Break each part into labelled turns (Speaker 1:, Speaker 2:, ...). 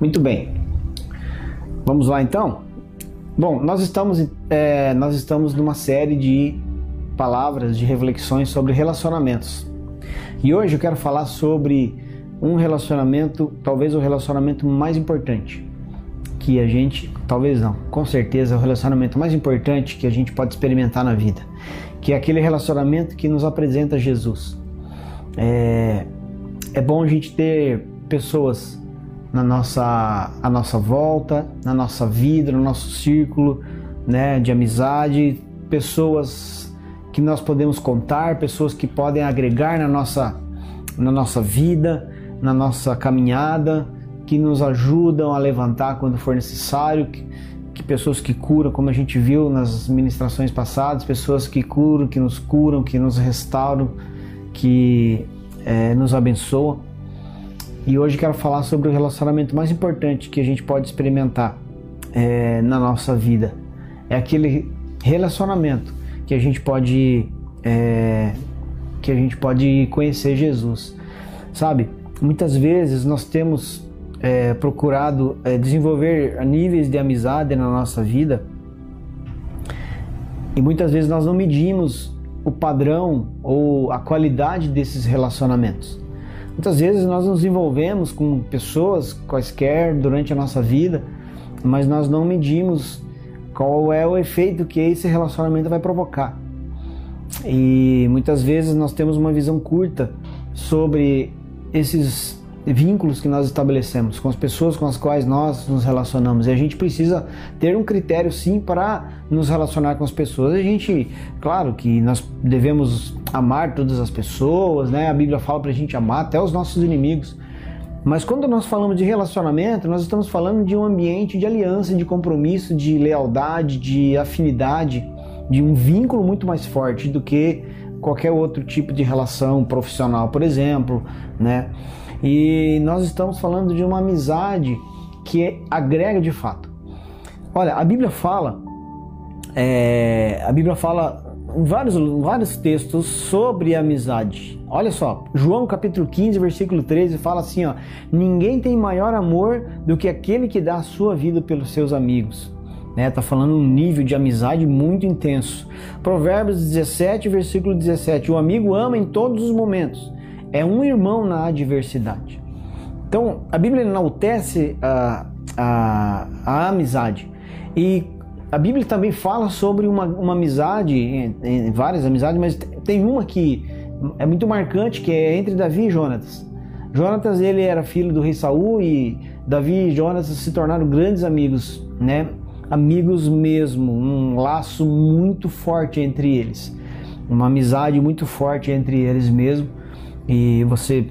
Speaker 1: Muito bem. Vamos lá então? Bom, nós estamos, é, nós estamos numa série de palavras, de reflexões sobre relacionamentos. E hoje eu quero falar sobre um relacionamento, talvez o relacionamento mais importante que a gente, talvez não, com certeza é o relacionamento mais importante que a gente pode experimentar na vida, que é aquele relacionamento que nos apresenta Jesus. É, é bom a gente ter pessoas na nossa, a nossa volta, na nossa vida, no nosso círculo né, de amizade, pessoas que nós podemos contar, pessoas que podem agregar na nossa, na nossa vida, na nossa caminhada, que nos ajudam a levantar quando for necessário, que, que pessoas que curam, como a gente viu nas ministrações passadas, pessoas que curam, que nos curam, que nos restauram, que é, nos abençoam. E hoje quero falar sobre o relacionamento mais importante que a gente pode experimentar é, na nossa vida. É aquele relacionamento que a gente pode é, que a gente pode conhecer Jesus, sabe? Muitas vezes nós temos é, procurado é, desenvolver níveis de amizade na nossa vida e muitas vezes nós não medimos o padrão ou a qualidade desses relacionamentos. Muitas vezes nós nos envolvemos com pessoas quaisquer durante a nossa vida, mas nós não medimos qual é o efeito que esse relacionamento vai provocar. E muitas vezes nós temos uma visão curta sobre esses vínculos que nós estabelecemos com as pessoas com as quais nós nos relacionamos. E a gente precisa ter um critério sim para nos relacionar com as pessoas. A gente, claro que nós devemos amar todas as pessoas, né? A Bíblia fala para a gente amar até os nossos inimigos. Mas quando nós falamos de relacionamento, nós estamos falando de um ambiente de aliança, de compromisso, de lealdade, de afinidade, de um vínculo muito mais forte do que qualquer outro tipo de relação profissional, por exemplo, né? E nós estamos falando de uma amizade que agrega de fato. Olha, a Bíblia fala, é, a Bíblia fala em vários, vários textos sobre amizade. Olha só, João capítulo 15, versículo 13 fala assim: ó, ninguém tem maior amor do que aquele que dá a sua vida pelos seus amigos. Né? Tá falando um nível de amizade muito intenso. Provérbios 17, versículo 17: o amigo ama em todos os momentos é um irmão na adversidade. Então, a Bíblia enaltece a, a, a amizade. E a Bíblia também fala sobre uma, uma amizade, em, em várias amizades, mas tem uma que é muito marcante, que é entre Davi e Jonatas. Jonatas, ele era filho do rei Saul e Davi e Jonatas se tornaram grandes amigos, né? Amigos mesmo, um laço muito forte entre eles. Uma amizade muito forte entre eles mesmo. E você,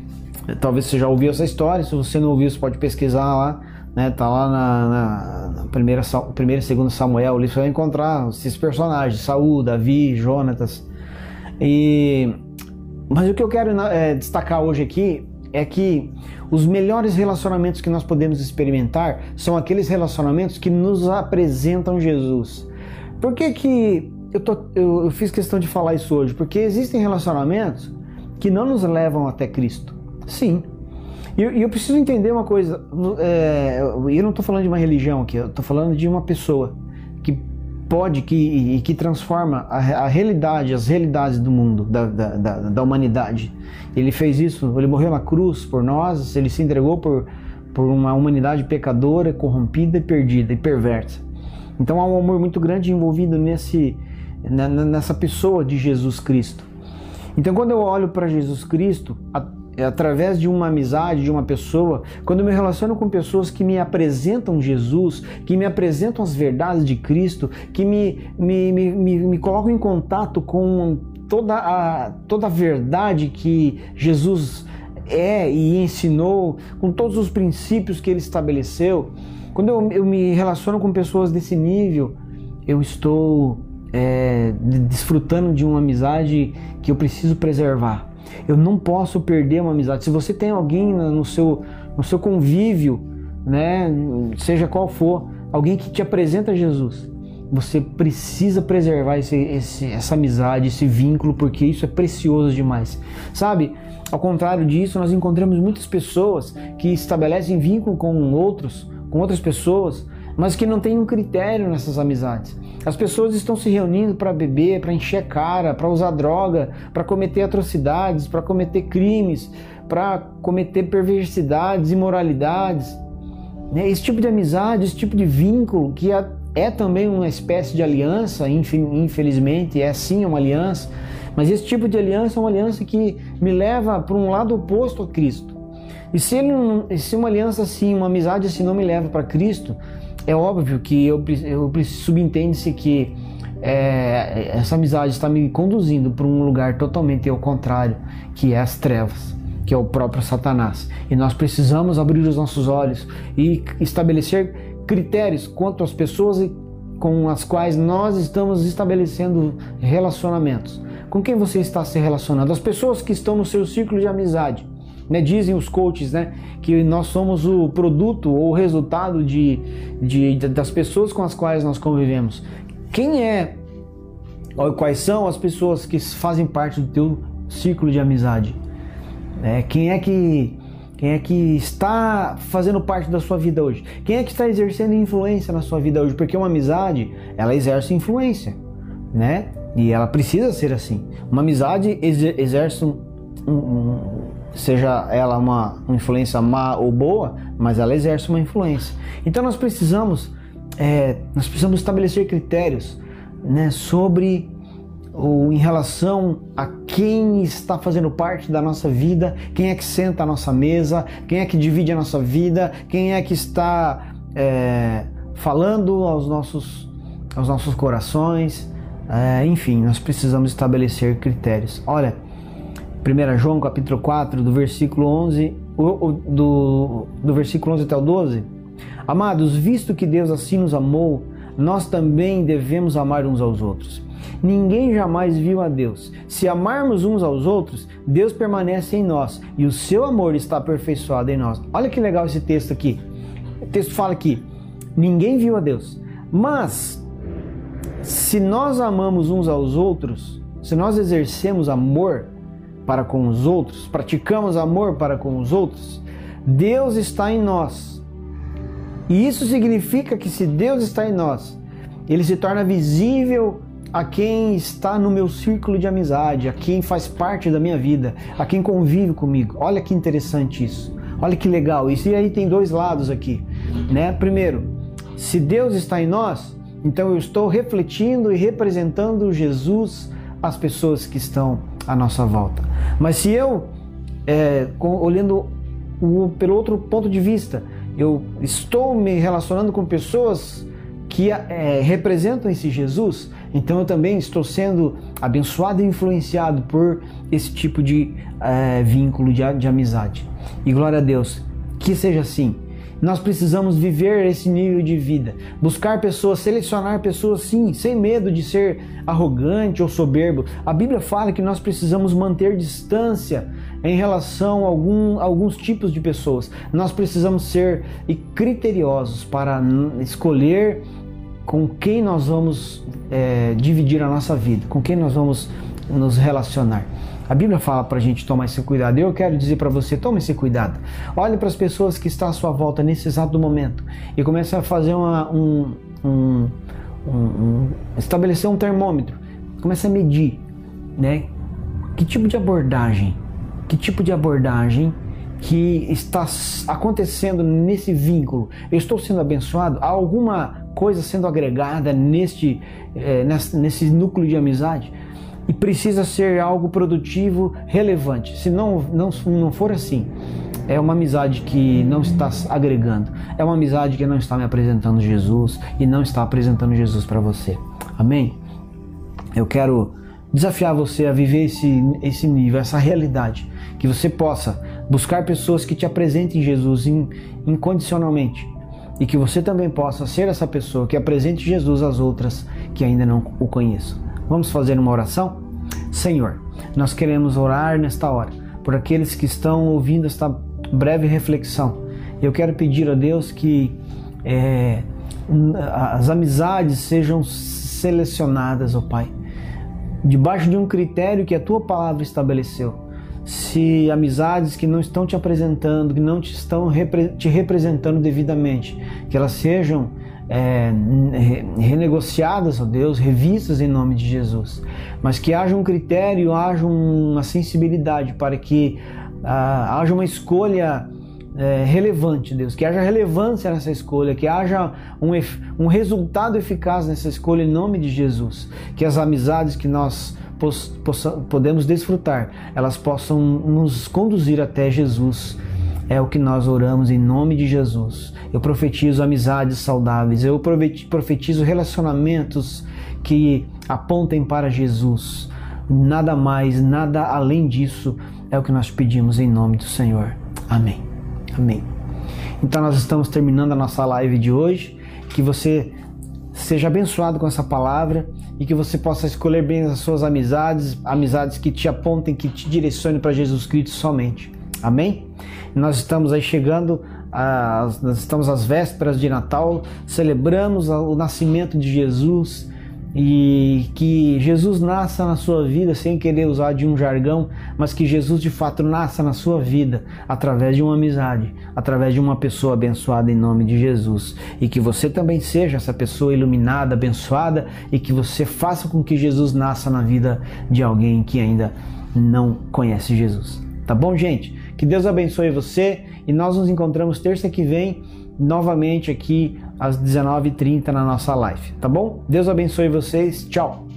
Speaker 1: talvez você já ouviu essa história, se você não ouviu, você pode pesquisar lá, né? Tá lá na, na, primeira, primeira e segunda Samuel, ali você vai encontrar esses personagens, Saul, Davi, Jonatas. E, mas o que eu quero é, destacar hoje aqui é que os melhores relacionamentos que nós podemos experimentar são aqueles relacionamentos que nos apresentam Jesus. Por que, que eu, tô, eu, eu fiz questão de falar isso hoje? Porque existem relacionamentos que não nos levam até Cristo. Sim. E eu, eu, preciso entender uma coisa. É, eu não estou falando de uma religião aqui, eu estou falando de uma pessoa pode que, e que transforma a, a, realidade, as realidades do mundo, da, da, da, da, humanidade. Ele fez isso, ele morreu na cruz por nós, ele se entregou por, por uma humanidade pecadora, corrompida perdida e perversa. Então há um amor muito grande envolvido nesse, nessa pessoa de Jesus Cristo. Então, quando eu olho para Jesus Cristo, é através de uma amizade, de uma pessoa, quando eu me relaciono com pessoas que me apresentam Jesus, que me apresentam as verdades de Cristo, que me, me, me, me, me colocam em contato com toda a, toda a verdade que Jesus é e ensinou, com todos os princípios que ele estabeleceu, quando eu, eu me relaciono com pessoas desse nível, eu estou é, desfrutando de uma amizade que eu preciso preservar. Eu não posso perder uma amizade. Se você tem alguém no seu, no seu convívio, né, seja qual for, alguém que te apresenta Jesus, você precisa preservar esse, esse, essa amizade, esse vínculo, porque isso é precioso demais. Sabe? Ao contrário disso, nós encontramos muitas pessoas que estabelecem vínculo com outros, com outras pessoas, mas que não têm um critério nessas amizades. As pessoas estão se reunindo para beber, para encher cara, para usar droga, para cometer atrocidades, para cometer crimes, para cometer perversidades, imoralidades. Né? Esse tipo de amizade, esse tipo de vínculo, que é, é também uma espécie de aliança, infelizmente, é sim uma aliança, mas esse tipo de aliança é uma aliança que me leva para um lado oposto a Cristo. E se, ele, se uma aliança assim, uma amizade assim não me leva para Cristo, é óbvio que eu, eu subentende-se que é, essa amizade está me conduzindo para um lugar totalmente ao contrário, que é as trevas, que é o próprio Satanás. E nós precisamos abrir os nossos olhos e estabelecer critérios quanto às pessoas com as quais nós estamos estabelecendo relacionamentos. Com quem você está se relacionando? As pessoas que estão no seu círculo de amizade né? Dizem os coaches né, que nós somos o produto ou o resultado de, de, das pessoas com as quais nós convivemos. Quem é, quais são as pessoas que fazem parte do teu círculo de amizade? É, quem é que quem é que está fazendo parte da sua vida hoje? Quem é que está exercendo influência na sua vida hoje? Porque uma amizade, ela exerce influência, né? E ela precisa ser assim. Uma amizade exerce um, um, seja ela uma, influência má ou boa, mas ela exerce uma influência. Então nós precisamos, é, nós precisamos estabelecer critérios né, sobre ou em relação a quem está fazendo parte da nossa vida, quem é que senta à nossa mesa, quem é que divide a nossa vida, quem é que está é, falando aos nossos, aos nossos corações. É, enfim, nós precisamos estabelecer critérios. Olha, 1 João capítulo 4, do versículo 11, do, do versículo 11 até o 12. Amados, visto que Deus assim nos amou, nós também devemos amar uns aos outros. Ninguém jamais viu a Deus. Se amarmos uns aos outros, Deus permanece em nós e o seu amor está aperfeiçoado em nós. Olha que legal esse texto aqui. O texto fala que ninguém viu a Deus. Mas se nós amamos uns aos outros, se nós exercemos amor, para com os outros, praticamos amor para com os outros, Deus está em nós. E isso significa que se Deus está em nós, ele se torna visível a quem está no meu círculo de amizade, a quem faz parte da minha vida, a quem convive comigo. Olha que interessante isso. Olha que legal. Isso e aí tem dois lados aqui, né? Primeiro, se Deus está em nós, então eu estou refletindo e representando Jesus às pessoas que estão à nossa volta. Mas se eu, é, olhando o, pelo outro ponto de vista, eu estou me relacionando com pessoas que é, representam esse Jesus, então eu também estou sendo abençoado e influenciado por esse tipo de é, vínculo de, de amizade. E glória a Deus, que seja assim. Nós precisamos viver esse nível de vida, buscar pessoas, selecionar pessoas, sim, sem medo de ser arrogante ou soberbo. A Bíblia fala que nós precisamos manter distância em relação a algum, alguns tipos de pessoas. Nós precisamos ser criteriosos para escolher com quem nós vamos é, dividir a nossa vida, com quem nós vamos nos relacionar. A Bíblia fala para a gente tomar esse cuidado. Eu quero dizer para você, tome esse cuidado. Olhe para as pessoas que estão à sua volta nesse exato momento e comece a fazer uma, um, um, um, estabelecer um termômetro. Comece a medir, né? Que tipo de abordagem? Que tipo de abordagem que está acontecendo nesse vínculo? Eu estou sendo abençoado? Há alguma coisa sendo agregada neste, é, nesse, nesse núcleo de amizade? E precisa ser algo produtivo, relevante. Se não, não, não for assim, é uma amizade que não está agregando, é uma amizade que não está me apresentando Jesus e não está apresentando Jesus para você. Amém? Eu quero desafiar você a viver esse, esse nível, essa realidade, que você possa buscar pessoas que te apresentem Jesus incondicionalmente e que você também possa ser essa pessoa que apresente Jesus às outras que ainda não o conheçam. Vamos fazer uma oração? Senhor, nós queremos orar nesta hora por aqueles que estão ouvindo esta breve reflexão. Eu quero pedir a Deus que é, as amizades sejam selecionadas, ó Pai, debaixo de um critério que a tua palavra estabeleceu. Se amizades que não estão te apresentando, que não te estão te representando devidamente, que elas sejam é, renegociadas, ó Deus, revistas em nome de Jesus, mas que haja um critério, haja uma sensibilidade para que ah, haja uma escolha é, relevante, Deus, que haja relevância nessa escolha, que haja um, um resultado eficaz nessa escolha em nome de Jesus, que as amizades que nós podemos desfrutar, elas possam nos conduzir até Jesus. É o que nós oramos em nome de Jesus. Eu profetizo amizades saudáveis, eu profetizo relacionamentos que apontem para Jesus. Nada mais, nada além disso é o que nós pedimos em nome do Senhor. Amém. Amém. Então nós estamos terminando a nossa live de hoje. Que você seja abençoado com essa palavra e que você possa escolher bem as suas amizades, amizades que te apontem, que te direcionem para Jesus Cristo somente. Amém? Nós estamos aí chegando, nós estamos às vésperas de Natal, celebramos o nascimento de Jesus e que Jesus nasça na sua vida sem querer usar de um jargão, mas que Jesus de fato nasça na sua vida através de uma amizade, através de uma pessoa abençoada em nome de Jesus e que você também seja essa pessoa iluminada, abençoada e que você faça com que Jesus nasça na vida de alguém que ainda não conhece Jesus. Tá bom, gente? Que Deus abençoe você e nós nos encontramos terça que vem novamente aqui às 19h30 na nossa live, tá bom? Deus abençoe vocês, tchau!